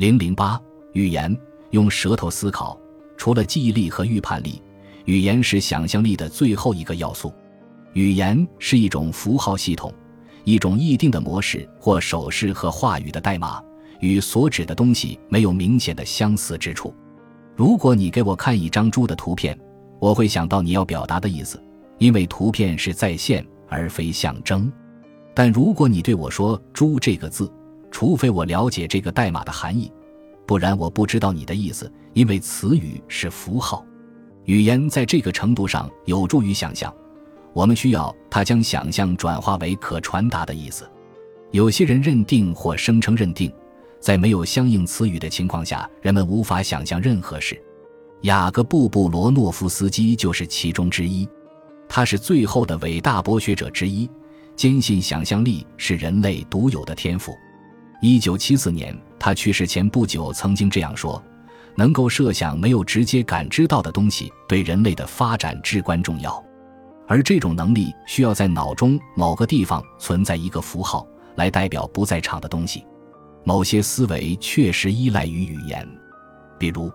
零零八语言用舌头思考，除了记忆力和预判力，语言是想象力的最后一个要素。语言是一种符号系统，一种议定的模式或手势和话语的代码，与所指的东西没有明显的相似之处。如果你给我看一张猪的图片，我会想到你要表达的意思，因为图片是在线而非象征。但如果你对我说“猪”这个字，除非我了解这个代码的含义，不然我不知道你的意思，因为词语是符号。语言在这个程度上有助于想象。我们需要它将想象转化为可传达的意思。有些人认定或声称认定，在没有相应词语的情况下，人们无法想象任何事。雅各布·布罗诺夫斯基就是其中之一。他是最后的伟大博学者之一，坚信想象力是人类独有的天赋。一九七四年，他去世前不久曾经这样说：“能够设想没有直接感知到的东西，对人类的发展至关重要。”而这种能力需要在脑中某个地方存在一个符号，来代表不在场的东西。某些思维确实依赖于语言，比如，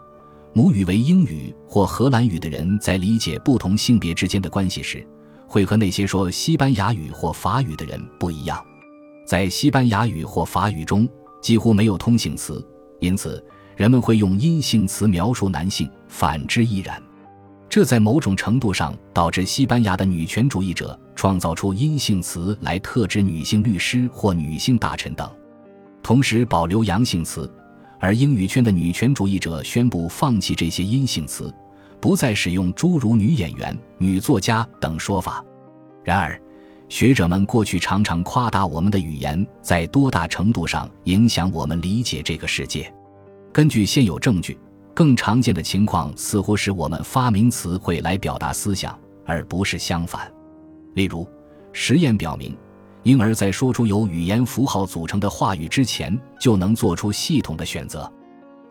母语为英语或荷兰语的人在理解不同性别之间的关系时，会和那些说西班牙语或法语的人不一样。在西班牙语或法语中几乎没有通性词，因此人们会用阴性词描述男性，反之亦然。这在某种程度上导致西班牙的女权主义者创造出阴性词来特指女性律师或女性大臣等，同时保留阳性词；而英语圈的女权主义者宣布放弃这些阴性词，不再使用诸如女演员、女作家等说法。然而，学者们过去常常夸大我们的语言在多大程度上影响我们理解这个世界。根据现有证据。更常见的情况似乎是我们发明词汇来表达思想，而不是相反。例如，实验表明，婴儿在说出由语言符号组成的话语之前，就能做出系统的选择。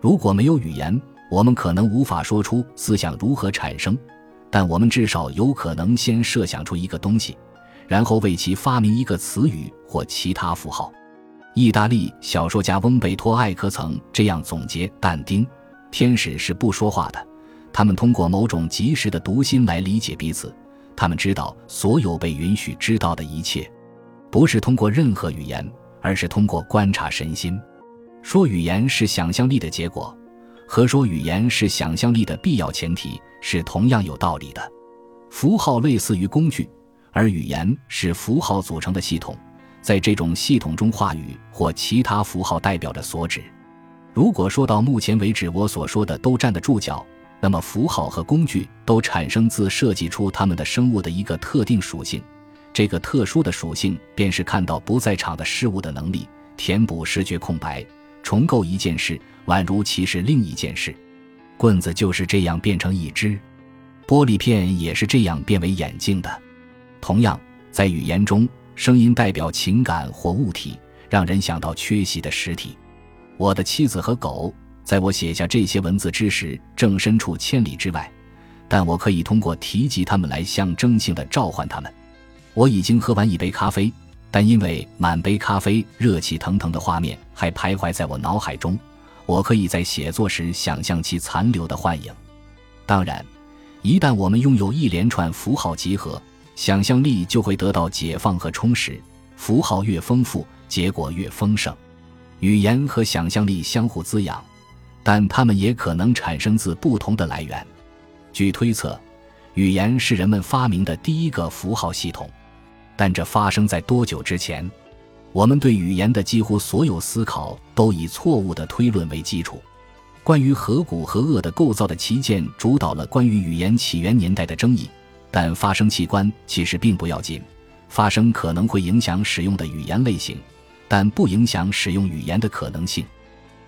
如果没有语言，我们可能无法说出思想如何产生，但我们至少有可能先设想出一个东西，然后为其发明一个词语或其他符号。意大利小说家翁贝托·艾克曾这样总结但丁。天使是不说话的，他们通过某种及时的读心来理解彼此。他们知道所有被允许知道的一切，不是通过任何语言，而是通过观察神心。说语言是想象力的结果，和说语言是想象力的必要前提是同样有道理的。符号类似于工具，而语言是符号组成的系统。在这种系统中，话语或其他符号代表着所指。如果说到目前为止我所说的都站得住脚，那么符号和工具都产生自设计出它们的生物的一个特定属性，这个特殊的属性便是看到不在场的事物的能力，填补视觉空白，重构一件事，宛如其是另一件事。棍子就是这样变成一只，玻璃片也是这样变为眼镜的。同样，在语言中，声音代表情感或物体，让人想到缺席的实体。我的妻子和狗，在我写下这些文字之时，正身处千里之外，但我可以通过提及它们来象征性的召唤它们。我已经喝完一杯咖啡，但因为满杯咖啡热气腾腾的画面还徘徊在我脑海中，我可以在写作时想象其残留的幻影。当然，一旦我们拥有一连串符号集合，想象力就会得到解放和充实。符号越丰富，结果越丰盛。语言和想象力相互滋养，但它们也可能产生自不同的来源。据推测，语言是人们发明的第一个符号系统，但这发生在多久之前？我们对语言的几乎所有思考都以错误的推论为基础。关于颌骨和颚的构造的旗舰主导了关于语言起源年代的争议，但发声器官其实并不要紧，发声可能会影响使用的语言类型。但不影响使用语言的可能性。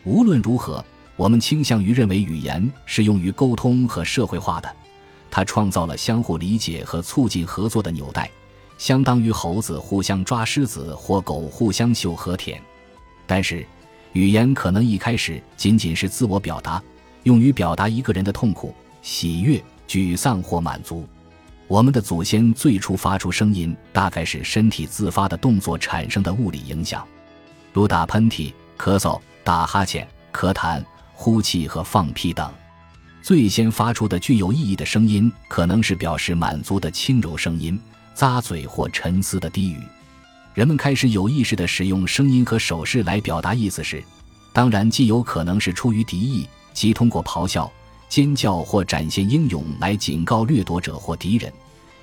无论如何，我们倾向于认为语言是用于沟通和社会化的。它创造了相互理解和促进合作的纽带，相当于猴子互相抓狮子或狗互相嗅和舔。但是，语言可能一开始仅仅是自我表达，用于表达一个人的痛苦、喜悦、沮丧或满足。我们的祖先最初发出声音，大概是身体自发的动作产生的物理影响，如打喷嚏、咳嗽、打哈欠、咳痰、呼气和放屁等。最先发出的具有意义的声音，可能是表示满足的轻柔声音、咂嘴或沉思的低语。人们开始有意识地使用声音和手势来表达意思时，当然既有可能是出于敌意，即通过咆哮、尖叫或展现英勇来警告掠夺者或敌人，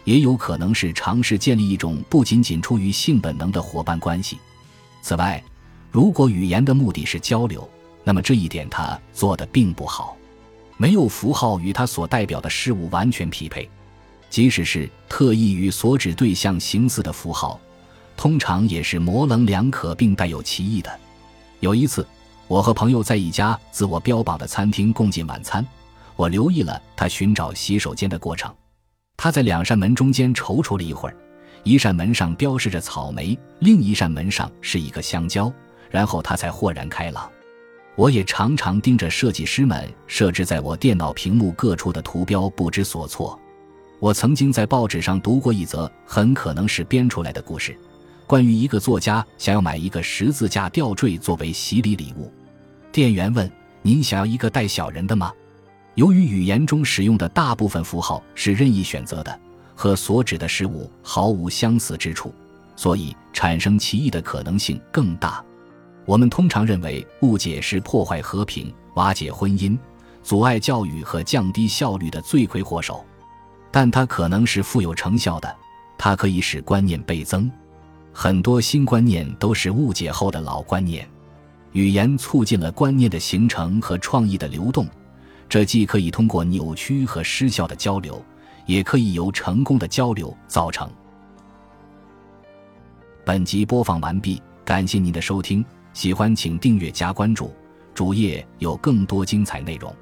也有可能是尝试建立一种不仅仅出于性本能的伙伴关系。此外，如果语言的目的是交流，那么这一点他做的并不好。没有符号与它所代表的事物完全匹配，即使是特意与所指对象形似的符号，通常也是模棱两可并带有歧义的。有一次，我和朋友在一家自我标榜的餐厅共进晚餐，我留意了他寻找洗手间的过程。他在两扇门中间踌躇了一会儿，一扇门上标示着草莓，另一扇门上是一个香蕉，然后他才豁然开朗。我也常常盯着设计师们设置在我电脑屏幕各处的图标，不知所措。我曾经在报纸上读过一则很可能是编出来的故事，关于一个作家想要买一个十字架吊坠作为洗礼礼物。店员问：“您想要一个带小人的吗？”由于语言中使用的大部分符号是任意选择的，和所指的事物毫无相似之处，所以产生歧义的可能性更大。我们通常认为误解是破坏和平、瓦解婚姻、阻碍教育和降低效率的罪魁祸首，但它可能是富有成效的。它可以使观念倍增。很多新观念都是误解后的老观念。语言促进了观念的形成和创意的流动，这既可以通过扭曲和失效的交流，也可以由成功的交流造成。本集播放完毕，感谢您的收听。喜欢请订阅加关注，主页有更多精彩内容。